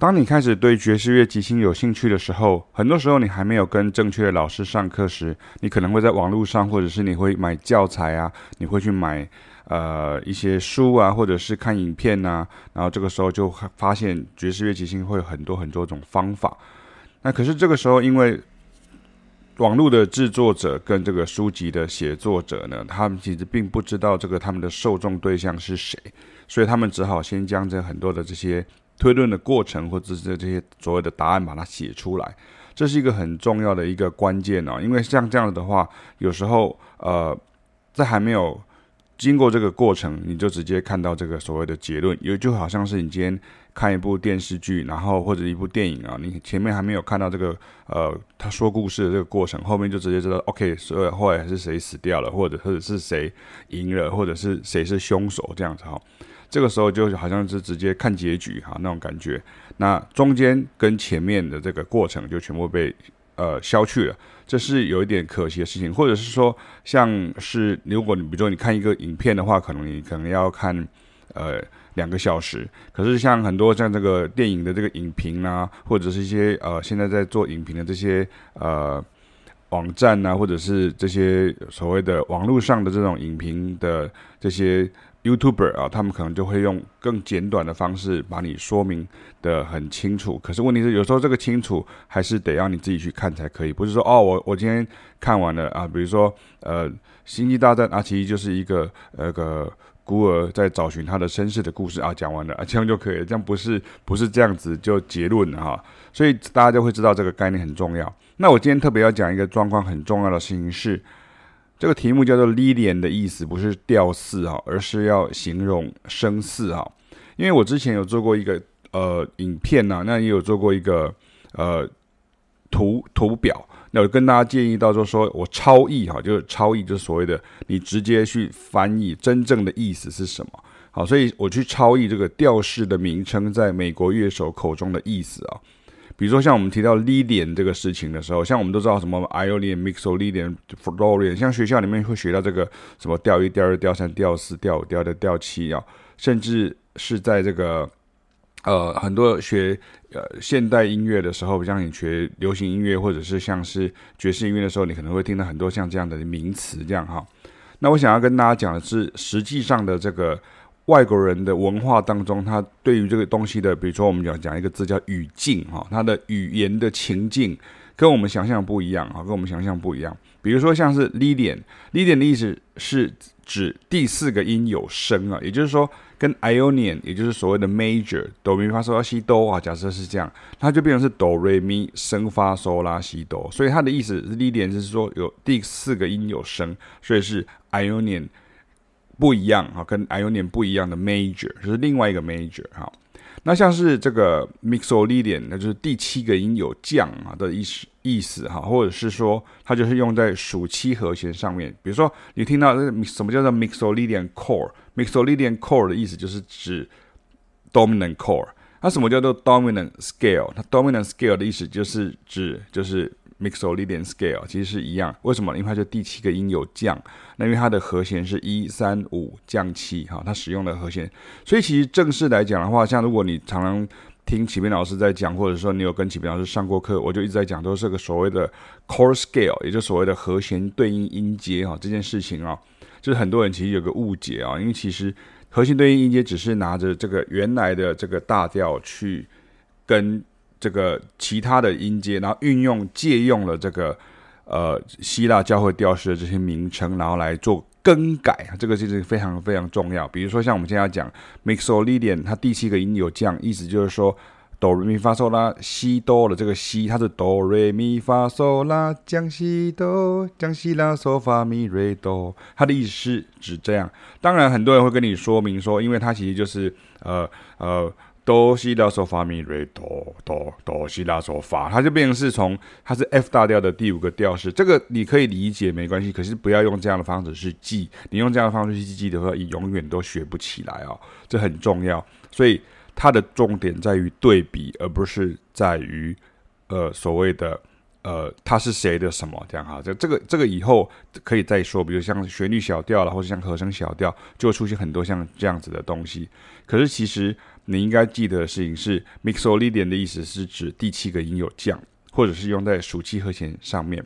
当你开始对爵士乐即兴有兴趣的时候，很多时候你还没有跟正确的老师上课时，你可能会在网络上，或者是你会买教材啊，你会去买呃一些书啊，或者是看影片呐，然后这个时候就发现爵士乐即兴会有很多很多种方法。那可是这个时候，因为网络的制作者跟这个书籍的写作者呢，他们其实并不知道这个他们的受众对象是谁，所以他们只好先将这很多的这些。推论的过程，或者是这些所谓的答案，把它写出来，这是一个很重要的一个关键哦。因为像这样子的话，有时候呃，在还没有经过这个过程，你就直接看到这个所谓的结论，也就好像是你今天看一部电视剧，然后或者一部电影啊，你前面还没有看到这个呃他说故事的这个过程，后面就直接知道，OK，所以后来是谁死掉了，或者或者是谁赢了，或者是谁是凶手这样子哈。这个时候就好像是直接看结局哈那种感觉，那中间跟前面的这个过程就全部被呃消去了，这是有一点可惜的事情，或者是说像是如果你比如说你看一个影片的话，可能你可能要看呃两个小时，可是像很多像这个电影的这个影评啊，或者是一些呃现在在做影评的这些呃网站啊，或者是这些所谓的网络上的这种影评的这些。YouTuber 啊，他们可能就会用更简短的方式把你说明得很清楚。可是问题是，有时候这个清楚还是得要你自己去看才可以。不是说哦，我我今天看完了啊，比如说呃，《星际大战》啊，其实就是一个那个孤儿在找寻他的身世的故事啊，讲完了啊，这样就可以了。这样不是不是这样子就结论了哈。所以大家就会知道这个概念很重要。那我今天特别要讲一个状况很重要的事情是。这个题目叫做 Lillian 的意思不是吊四哈，而是要形容声似哈。因为我之前有做过一个呃影片呐、那也有做过一个呃图图表，那我跟大家建议到就说我超译哈，就是超译就是所谓的你直接去翻译真正的意思是什么。好，所以我去超译这个调式的名称在美国乐手口中的意思啊。比如说，像我们提到 Lidian 这个事情的时候，像我们都知道什么 Ionian、Mixolydian、Florian，像学校里面会学到这个什么调一、调二、调三、调四、调五、调六、调七啊，甚至是在这个呃很多学呃现代音乐的时候，像你学流行音乐或者是像是爵士音乐的时候，你可能会听到很多像这样的名词这样哈。那我想要跟大家讲的是，实际上的这个。外国人的文化当中，他对于这个东西的，比如说我们讲讲一个字叫语境哈，他的语言的情境跟我们想象不一样啊，跟我们想象不一样。比如说像是 Lillian，Lillian 的意思是指第四个音有升啊，也就是说跟 Ionian，也就是所谓的 Major 哆咪发嗦拉西哆啊，假设是这样，它就变成是哆瑞咪升发嗦拉西哆，所以它的意思是 Lillian 就是说有第四个音有升，所以是 Ionian。不一样哈，跟 Ionian 不一样的 major 就是另外一个 major 哈。那像是这个 Mixolydian，那就是第七个音有降啊的意思意思哈，或者是说它就是用在属七和弦上面。比如说你听到这个什么叫做 Mixolydian chord？Mixolydian chord 的意思就是指 dominant chord。那什么叫做 dominant scale？它 dominant scale 的意思就是指就是。Mixolydian scale 其实是一样，为什么？因为它就第七个音有降，那因为它的和弦是一三五降七，哈，它使用的和弦。所以其实正式来讲的话，像如果你常常听启明老师在讲，或者说你有跟启明老师上过课，我就一直在讲，都是个所谓的 chord scale，也就所谓的和弦对应音阶，哈，这件事情啊，就是很多人其实有个误解啊，因为其实和弦对应音阶只是拿着这个原来的这个大调去跟。这个其他的音阶，然后运用借用了这个呃希腊教会调式的这些名称，然后来做更改，这个就是非常非常重要。比如说像我们现在讲 Mixolydian，它第七个音有降，意思就是说哆来咪发嗦拉西哆的这个西，它是哆来咪发嗦拉降西哆降西拉嗦发咪瑞哆，它的意思是指这样。当然很多人会跟你说明说，因为它其实就是呃呃。哆西拉嗦发咪瑞哆哆哆西拉嗦发，它就变成是从它是 F 大调的第五个调式，这个你可以理解没关系，可是不要用这样的方式去记，你用这样的方式去记的话，你永远都学不起来哦，这很重要。所以它的重点在于对比，而不是在于呃所谓的呃它是谁的什么这样哈。这这个这个以后可以再说，比如像旋律小调了，或者像和声小调，就会出现很多像这样子的东西。可是其实。你应该记得的事情是，Mixolydian 的意思是指第七个音有降，或者是用在属七和弦上面。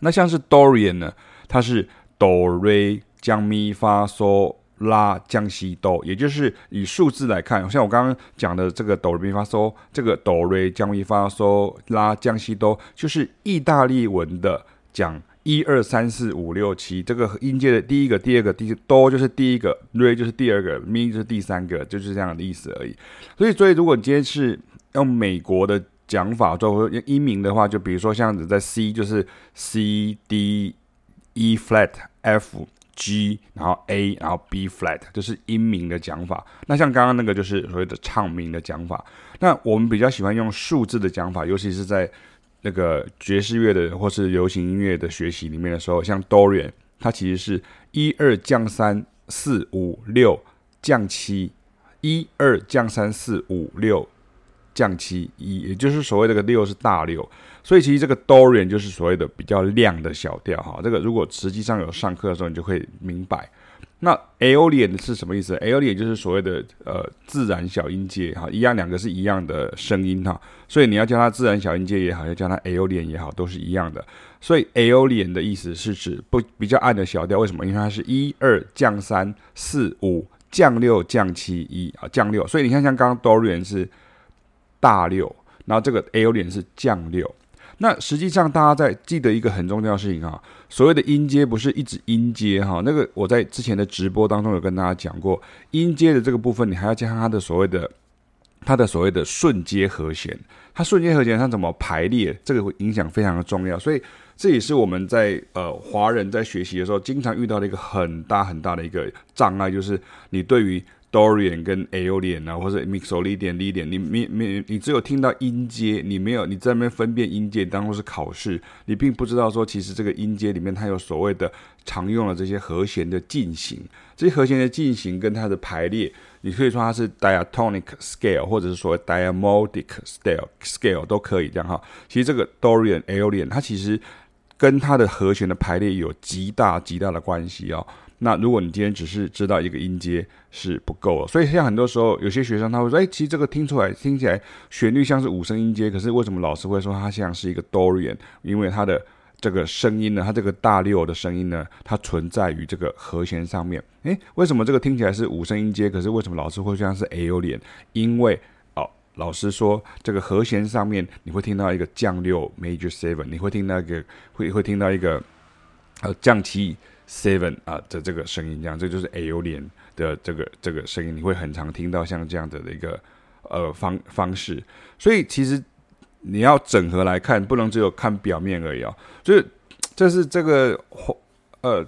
那像是 Dorian 呢，它是哆瑞降咪发嗦拉降西哆，也就是以数字来看，像我刚刚讲的这个哆瑞咪发嗦，这个哆瑞降咪发嗦拉降西哆，就是意大利文的讲一二三四五六七这个音阶的第一个、第二个、第哆就是第一个，瑞就是第二个，咪就是第三个，就是这样的意思而已。所以，所以如果你今天是用美国的。讲法作为音名的话，就比如说像子在 C 就是 C D E flat F G，然后 A，然后 B flat，就是音名的讲法。那像刚刚那个就是所谓的唱名的讲法。那我们比较喜欢用数字的讲法，尤其是在那个爵士乐的或是流行音乐的学习里面的时候，像 Dorian，它其实是一二降三四五六降七，一二降三四五六。降七一，也就是所谓这个六是大六，所以其实这个 Dorian 就是所谓的比较亮的小调哈。这个如果实际上有上课的时候，你就会明白。那 Aolian 是什么意思？Aolian 就是所谓的呃自然小音阶哈，一样两个是一样的声音哈，所以你要叫它自然小音阶也好，要叫它 Aolian 也好，都是一样的。所以 Aolian 的意思是指不比较暗的小调，为什么？因为它是一二降三四五降六降七一啊降六，所以你看像刚刚 Dorian 是。大六，然后这个 Aolian 是降六。那实际上大家在记得一个很重要的事情哈，所谓的音阶不是一直音阶哈。那个我在之前的直播当中有跟大家讲过，音阶的这个部分你还要加上它的所谓的它的所谓的顺阶和弦，它顺阶和弦它怎么排列，这个会影响非常的重要。所以这也是我们在呃华人在学习的时候经常遇到的一个很大很大的一个障碍，就是你对于 Dorian 跟 Aolian 啊，或者 Mixolydian、Lydian，你没没你只有听到音阶，你没有你在那边分辨音阶，当做是考试，你并不知道说其实这个音阶里面它有所谓的常用的这些和弦的进行，这些和弦的进行跟它的排列，你可以说它是 diatonic scale，或者是所谓 diamodic scale scale 都可以这样哈。其实这个 Dorian、Aolian 它其实跟它的和弦的排列有极大极大的关系哦。那如果你今天只是知道一个音阶是不够的，所以像很多时候有些学生他会说，哎，其实这个听出来听起来旋律像是五声音阶，可是为什么老师会说它像是一个 Dorian？因为它的这个声音呢，它这个大六的声音呢，它存在于这个和弦上面。哎，为什么这个听起来是五声音阶，可是为什么老师会像是 Aolian？因为哦，老师说这个和弦上面你会听到一个降六 Major Seven，你会听到一个会会听到一个呃降七。Seven 啊的这个声音，这样这就是 A O 点的这个这个声音，你会很常听到像这样子的一个呃方方式。所以其实你要整合来看，不能只有看表面而已啊、哦。就是这是这个呃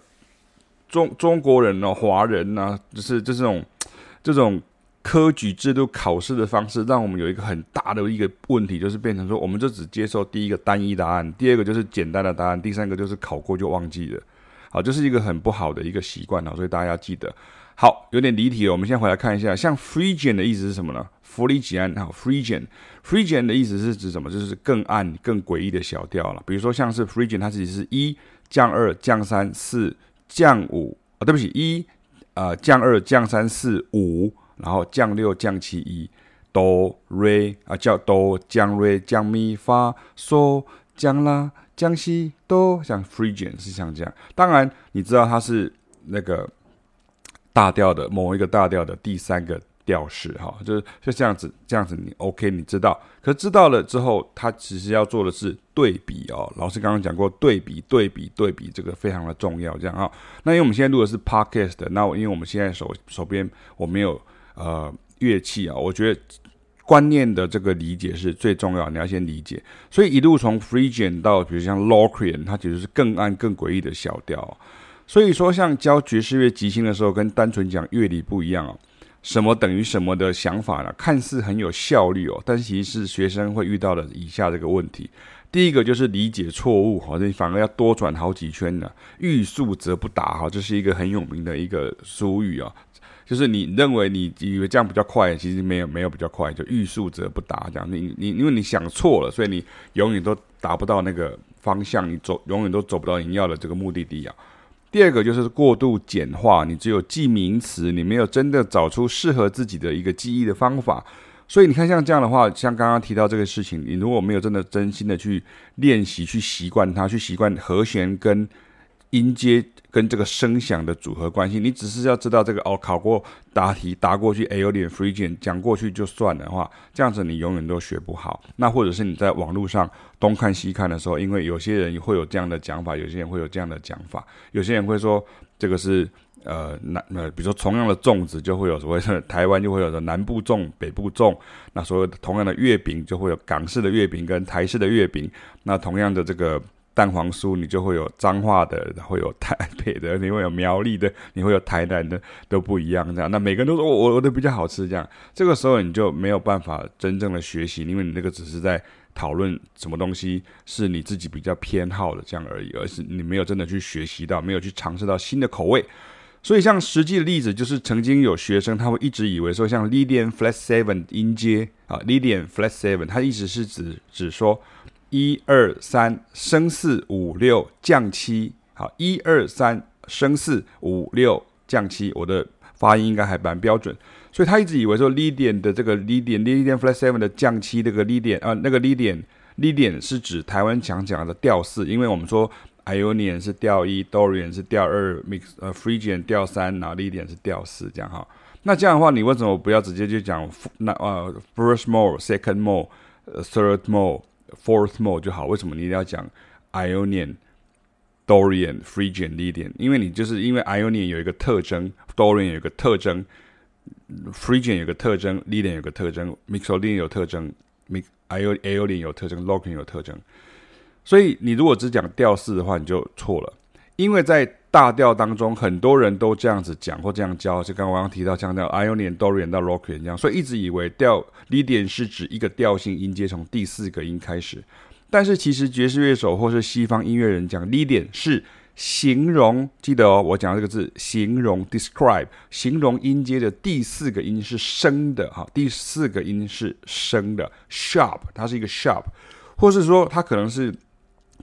中中国人呢、华人呢、就是就这种这种科举制度考试的方式，让我们有一个很大的一个问题，就是变成说，我们就只接受第一个单一答案，第二个就是简单的答案，第三个就是考过就忘记了。好，这是一个很不好的一个习惯啊，所以大家要记得。好，有点离题了，我们先回来看一下，像 Phrygian 的意思是什么呢？弗里吉安，好，Phrygian，Phrygian 的意思是指什么？就是更暗、更诡异的小调了。比如说，像是 Phrygian，它其实是一降二降三四降五啊，对不起，一呃降二降三四五，然后降六降七一哆瑞啊，叫哆降瑞降咪发嗦降啦。江西都像 Phrygian 是像这样，当然你知道它是那个大调的某一个大调的第三个调式哈，就是就这样子，这样子你 OK，你知道，可知道了之后，它其实要做的是对比哦。老师刚刚讲过，对比、对比、对比，这个非常的重要，这样啊。那因为我们现在录的是 Podcast，那我因为我们现在手手边我没有呃乐器啊，我觉得。观念的这个理解是最重要，你要先理解。所以一路从 Phrygian 到，比如像 Locrian，它其实是更暗、更诡异的小调。所以说，像教爵士乐即兴的时候，跟单纯讲乐理不一样哦。什么等于什么的想法呢？看似很有效率哦，但其实是学生会遇到的以下这个问题。第一个就是理解错误，好，你反而要多转好几圈呢。欲速则不达，哈，这是一个很有名的一个俗语啊。就是你认为你以为这样比较快，其实没有没有比较快，就欲速则不达这样。你你因为你想错了，所以你永远都达不到那个方向，你走永远都走不到你要的这个目的地啊。第二个就是过度简化，你只有记名词，你没有真的找出适合自己的一个记忆的方法。所以你看，像这样的话，像刚刚提到这个事情，你如果没有真的真心的去练习、去习惯它、去习惯和弦跟音阶跟这个声响的组合关系，你只是要知道这个哦，考过答题答过去，Aeolian Phrygian 讲过去就算的话，这样子你永远都学不好。那或者是你在网络上东看西看的时候，因为有些人会有这样的讲法，有些人会有这样的讲法，有些人会说这个是。呃，南呃，比如说同样的粽子，就会有所谓台湾就会有的南部粽、北部粽。那所谓的同样的月饼，就会有港式的月饼跟台式的月饼。那同样的这个蛋黄酥，你就会有彰化的，会有台北的，你会有苗栗的，你会有台南的，都不一样这样。那每个人都说我我的比较好吃，这样这个时候你就没有办法真正的学习，因为你那个只是在讨论什么东西是你自己比较偏好的这样而已，而是你没有真的去学习到，没有去尝试到新的口味。所以，像实际的例子，就是曾经有学生他会一直以为说，像 Lydian flat seven 音阶啊，Lydian flat seven，它意思是指指说一二三升四五六降七，好，一二三升四五六降七，我的发音应该还蛮标准。所以他一直以为说 Lydian 的这个 Lydian Lydian flat seven 的降七这个 Lydian 啊，那个 Lydian Lydian 是指台湾讲讲的调四，因为我们说。Ionian 是调一，Dorian 是调二，Mix 呃 Phrygian 调三，然后 Lydian 是调四，这样哈。那这样的话，你为什么不要直接就讲那呃 first mode、second mode、third mode、fourth mode 就好？为什么你一定要讲 Ionian、Dorian、Phrygian、Lydian？因为你就是因为 Ionian 有一个特征，Dorian 有一个特征，Phrygian 有个特征，Lydian 有个特征，Mixolydian 有特征，Ionian 有特征，Locrian 有特征。所以你如果只讲调式的话，你就错了，因为在大调当中，很多人都这样子讲或这样教，就刚刚我刚提到强调 Ionian、Dorian 到 Locrian 这样，所以一直以为调 Lydian 是指一个调性音阶从第四个音开始，但是其实爵士乐手或是西方音乐人讲 Lydian 是形容，记得哦，我讲这个字形容 describe 形容音阶的第四个音是升的哈，第四个音是升的 sharp，它是一个 sharp，或是说它可能是。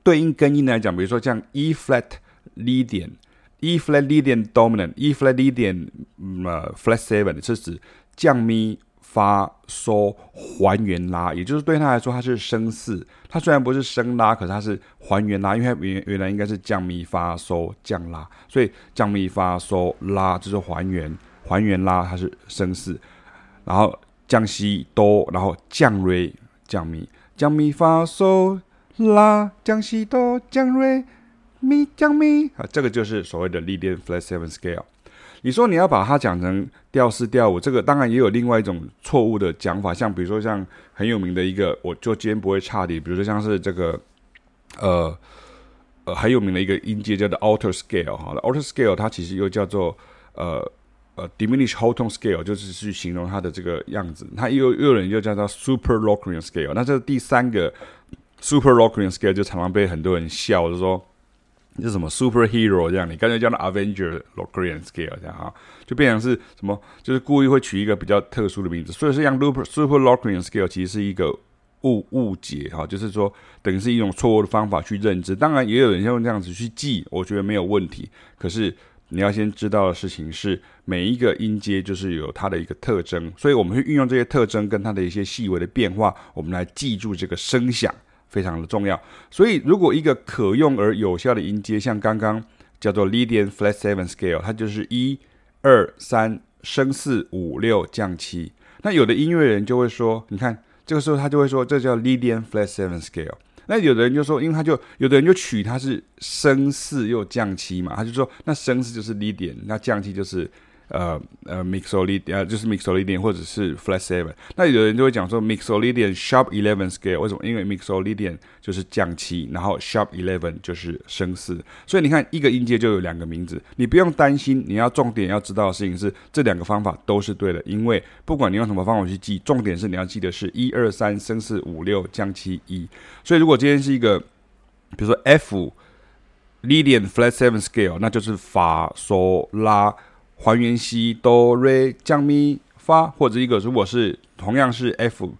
对应根音来讲，比如说像 E flat Lydian、E flat Lydian dominant、E flat Lydian 呃 flat seven 是指降咪发嗦还原拉，也就是对他来说它是升四，它虽然不是升拉，可是它是还原拉，因为它原原来应该是降咪发嗦降拉，所以降咪发嗦拉就是还原还原拉，它是升四，然后降西哆，然后降瑞降咪。降咪发嗦。拉降西哆降瑞咪降咪啊，这个就是所谓的历练 flat seven scale。你说你要把它讲成调四调五，这个当然也有另外一种错误的讲法，像比如说像很有名的一个，我就今天不会差的，比如说像是这个呃呃很有名的一个音阶叫做 alto scale 哈，alto scale 它其实又叫做呃呃 diminish whole tone scale，就是去形容它的这个样子。它又又有人又叫做 super Locrian scale，那这是第三个。Super Locrian scale 就常常被很多人笑，就说你是什么 superhero 这样，你干脆叫它 Avenger Locrian scale 这样哈，就变成是什么，就是故意会取一个比较特殊的名字。所以是像 Super Super Locrian scale 其实是一个误误解哈，就是说等于是一种错误的方法去认知。当然也有人用这样子去记，我觉得没有问题。可是你要先知道的事情是，每一个音阶就是有它的一个特征，所以我们会运用这些特征跟它的一些细微的变化，我们来记住这个声响。非常的重要，所以如果一个可用而有效的音阶，像刚刚叫做 Lydian flat seven scale，它就是一、二、三升四五六降七。那有的音乐人就会说，你看这个时候他就会说，这叫 Lydian flat seven scale。那有的人就说，因为他就有的人就取它是升四又降七嘛，他就说那升四就是 Lydian，那降七就是。呃呃，Mixolydian，就是 Mixolydian 或者是 Flat Seven。那有人就会讲说 Mixolydian Sharp Eleven Scale，为什么？因为 Mixolydian 就是降七，然后 Sharp Eleven 就是升四。所以你看，一个音阶就有两个名字，你不用担心。你要重点要知道的事情是，这两个方法都是对的，因为不管你用什么方法去记，重点是你要记得是一二三升四五六降七一。所以如果今天是一个，比如说 F Lydian Flat Seven Scale，那就是法索拉。还原西哆瑞降咪发，或者一个如果是同样是 F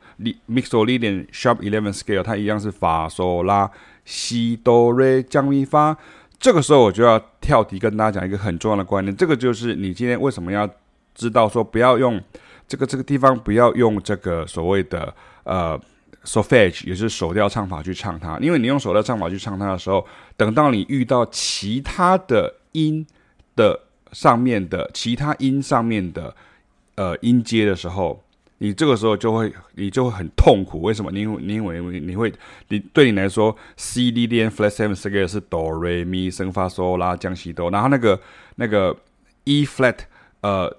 Mixolydian Sharp Eleven Scale，它一样是法索拉西哆瑞降咪发。这个时候我就要跳题跟大家讲一个很重要的观念，这个就是你今天为什么要知道说不要用这个这个地方不要用这个所谓的呃 solfege，也是手调唱法去唱它，因为你用手调唱法去唱它的时候，等到你遇到其他的音的上面的其他音上面的呃音阶的时候。你这个时候就会，你就会很痛苦。为什么？因为你因为你会，你对你来说，C D D N flat seven scale 是哆来咪升发嗦拉降西哆，然后那个那个 E flat 呃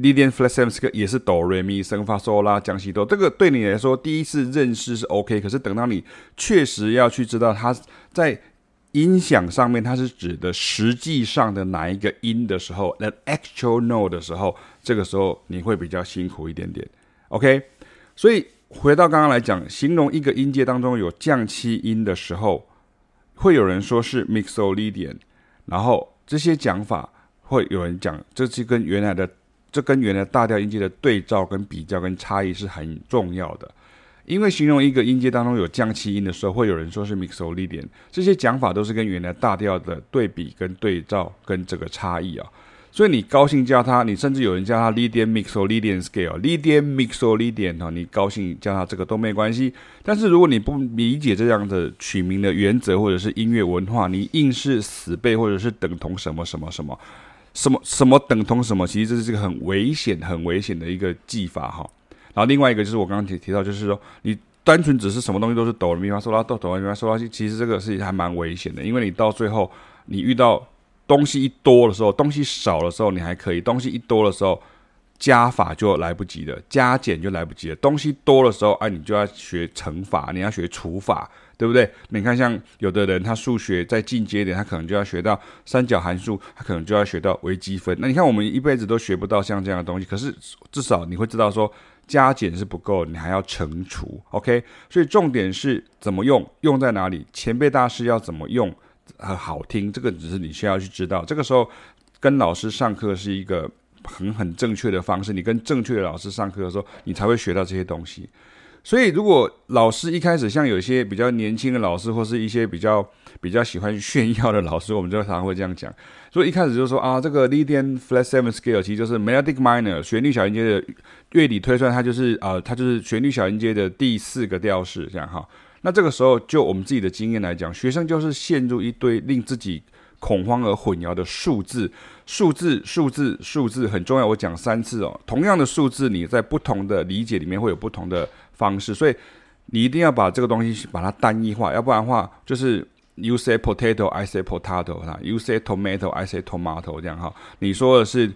D D N flat seven scale 也是哆来咪升发嗦拉降西哆。这个对你来说第一次认识是 OK，可是等到你确实要去知道它在音响上面它是指的实际上的哪一个音的时候，the actual note 的时候，这个时候你会比较辛苦一点点。OK，所以回到刚刚来讲，形容一个音阶当中有降七音的时候，会有人说是 mixolydian，然后这些讲法会有人讲，这是跟原来的，这跟原来大调音阶的对照跟比较跟差异是很重要的。因为形容一个音阶当中有降七音的时候，会有人说是 mixolydian，这些讲法都是跟原来大调的对比跟对照跟这个差异啊。所以你高兴叫他，你甚至有人叫他 Lydian Mixolydian Scale，Lydian Mixolydian 哈，你高兴叫他这个都没关系。但是如果你不理解这样的取名的原则或者是音乐文化，你硬是死背或者是等同什么什么什么什么什么等同什么，其实这是一个很危险、很危险的一个技法哈。然后另外一个就是我刚刚提提到，就是说你单纯只是什么东西都是哆来咪发嗦拉哆哆来咪发嗦拉西，其实这个是还蛮危险的，因为你到最后你遇到。东西一多的时候，东西少的时候你还可以；东西一多的时候，加法就来不及了，加减就来不及了。东西多的时候，哎，你就要学乘法，你要学除法，对不对？你看，像有的人他数学再进阶一点，他可能就要学到三角函数，他可能就要学到微积分。那你看，我们一辈子都学不到像这样的东西，可是至少你会知道说加减是不够，你还要乘除。OK，所以重点是怎么用，用在哪里？前辈大师要怎么用？很好听，这个只是你需要去知道。这个时候跟老师上课是一个很很正确的方式。你跟正确的老师上课的时候，你才会学到这些东西。所以，如果老师一开始像有些比较年轻的老师，或是一些比较比较喜欢炫耀的老师，我们就常常会这样讲。所以一开始就说啊，这个 Lydian Flat Seven Scale 其实就是 Melodic Minor 旋律小音阶的乐理推算，它就是啊，它就是旋律小音阶的第四个调式，这样哈。那这个时候，就我们自己的经验来讲，学生就是陷入一堆令自己恐慌而混淆的数字，数字，数字，数字很重要。我讲三次哦，同样的数字，你在不同的理解里面会有不同的方式，所以你一定要把这个东西把它单一化，要不然的话就是。You say potato, I say potato 哈。You say tomato, I say tomato 这样哈。你说的是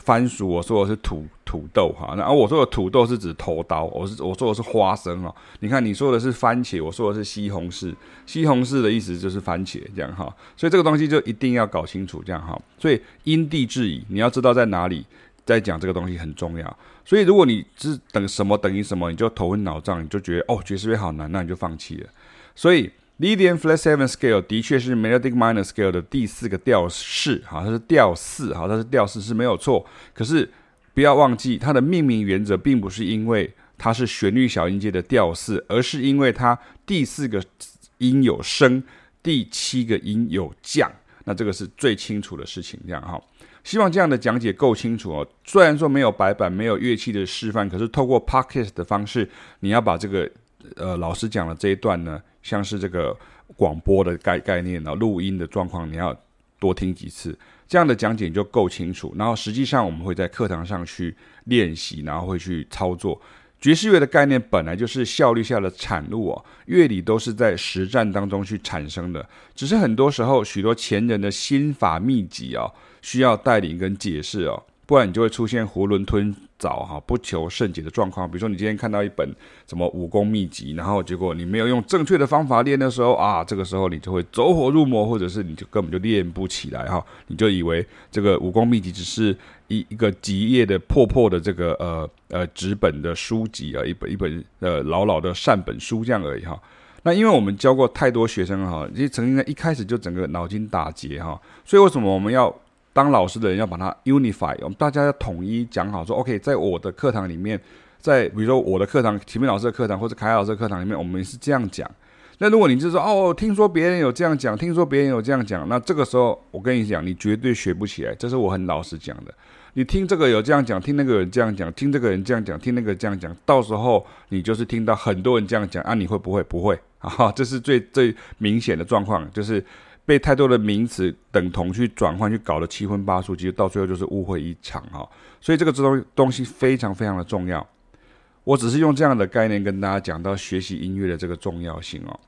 番薯，我说的是土土豆哈。然后我说的土豆是指头刀，我是我说的是花生哦。你看你说的是番茄，我说的是西红柿。西红柿的意思就是番茄这样哈。所以这个东西就一定要搞清楚这样哈。所以因地制宜，你要知道在哪里在讲这个东西很重要。所以如果你是等什么等于什么，你就头昏脑胀，你就觉得哦爵士乐好难，那你就放弃了。所以。Lydian Flat Seven Scale 的确是 Melodic Minor Scale 的第四个调式，好，它是调四，好，它是调四是没有错。可是不要忘记，它的命名原则并不是因为它是旋律小音阶的调四，而是因为它第四个音有升，第七个音有降。那这个是最清楚的事情，这样哈。希望这样的讲解够清楚哦。虽然说没有白板，没有乐器的示范，可是透过 Podcast 的方式，你要把这个呃老师讲的这一段呢。像是这个广播的概概念呢，录音的状况，你要多听几次，这样的讲解就够清楚。然后实际上我们会在课堂上去练习，然后会去操作。爵士乐的概念本来就是效率下的产物哦，乐理都是在实战当中去产生的，只是很多时候许多前人的心法秘籍哦，需要带领跟解释哦。不然你就会出现囫囵吞枣哈，不求甚解的状况。比如说你今天看到一本什么武功秘籍，然后结果你没有用正确的方法练的时候啊，这个时候你就会走火入魔，或者是你就根本就练不起来哈。你就以为这个武功秘籍只是一一个几页的破破的这个呃呃纸本的书籍啊，一本一本呃老老的善本书这样而已哈。那因为我们教过太多学生哈，其实曾经在一开始就整个脑筋打结哈，所以为什么我们要？当老师的人要把它 unify，我们大家要统一讲好，说 OK，在我的课堂里面，在比如说我的课堂，启明老师的课堂，或者凯老师的课堂里面，我们是这样讲。那如果你就说哦，听说别人有这样讲，听说别人有这样讲，那这个时候我跟你讲，你绝对学不起来。这是我很老实讲的。你听这个有这样讲，听那个人这样讲，听这个人这样讲，听那个这样讲，到时候你就是听到很多人这样讲啊，你会不会？不会 啊，这是最最明显的状况，就是被太多的名词等同去转换，去搞得七荤八素，其实到最后就是误会一场哈。所以这个东东西非常非常的重要。我只是用这样的概念跟大家讲到学习音乐的这个重要性哦。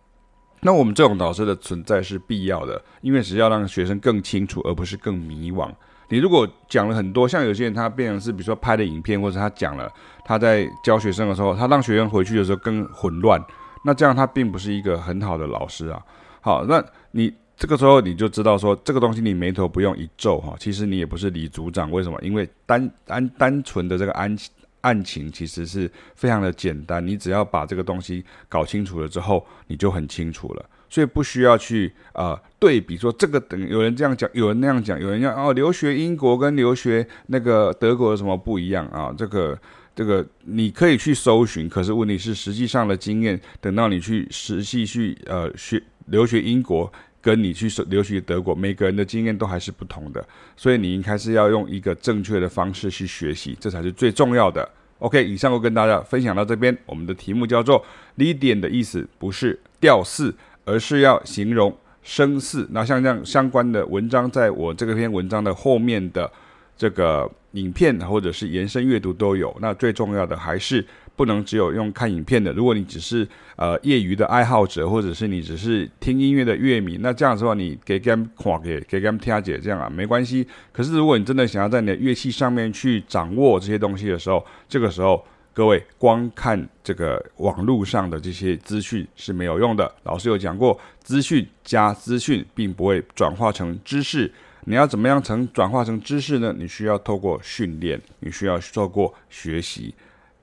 那我们这种导师的存在是必要的，因为只要让学生更清楚，而不是更迷惘。你如果讲了很多，像有些人他变成是，比如说拍的影片，或者他讲了他在教学生的时候，他让学生回去的时候更混乱，那这样他并不是一个很好的老师啊。好，那你这个时候你就知道说，这个东西你眉头不用一皱哈，其实你也不是李组长，为什么？因为单单单纯的这个案。案情其实是非常的简单，你只要把这个东西搞清楚了之后，你就很清楚了。所以不需要去呃对比说这个等有人这样讲，有人那样讲，有人要哦留学英国跟留学那个德国有什么不一样啊？这个这个你可以去搜寻，可是问题是实际上的经验，等到你去实际去呃学留学英国，跟你去留学德国，每个人的经验都还是不同的，所以你应该是要用一个正确的方式去学习，这才是最重要的。OK，以上我跟大家分享到这边，我们的题目叫做“ lydian ”的意思不是吊四，而是要形容声似。那像这样相关的文章，在我这篇文章的后面的这个影片或者是延伸阅读都有。那最重要的还是。不能只有用看影片的。如果你只是呃业余的爱好者，或者是你只是听音乐的乐迷，那这样子的话，你给 game 看给给 game 听解这样啊，没关系。可是如果你真的想要在你的乐器上面去掌握这些东西的时候，这个时候各位光看这个网络上的这些资讯是没有用的。老师有讲过，资讯加资讯并不会转化成知识。你要怎么样成转化成知识呢？你需要透过训练，你需要透过学习。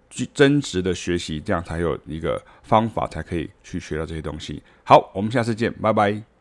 去真实的学习，这样才有一个方法，才可以去学到这些东西。好，我们下次见，拜拜。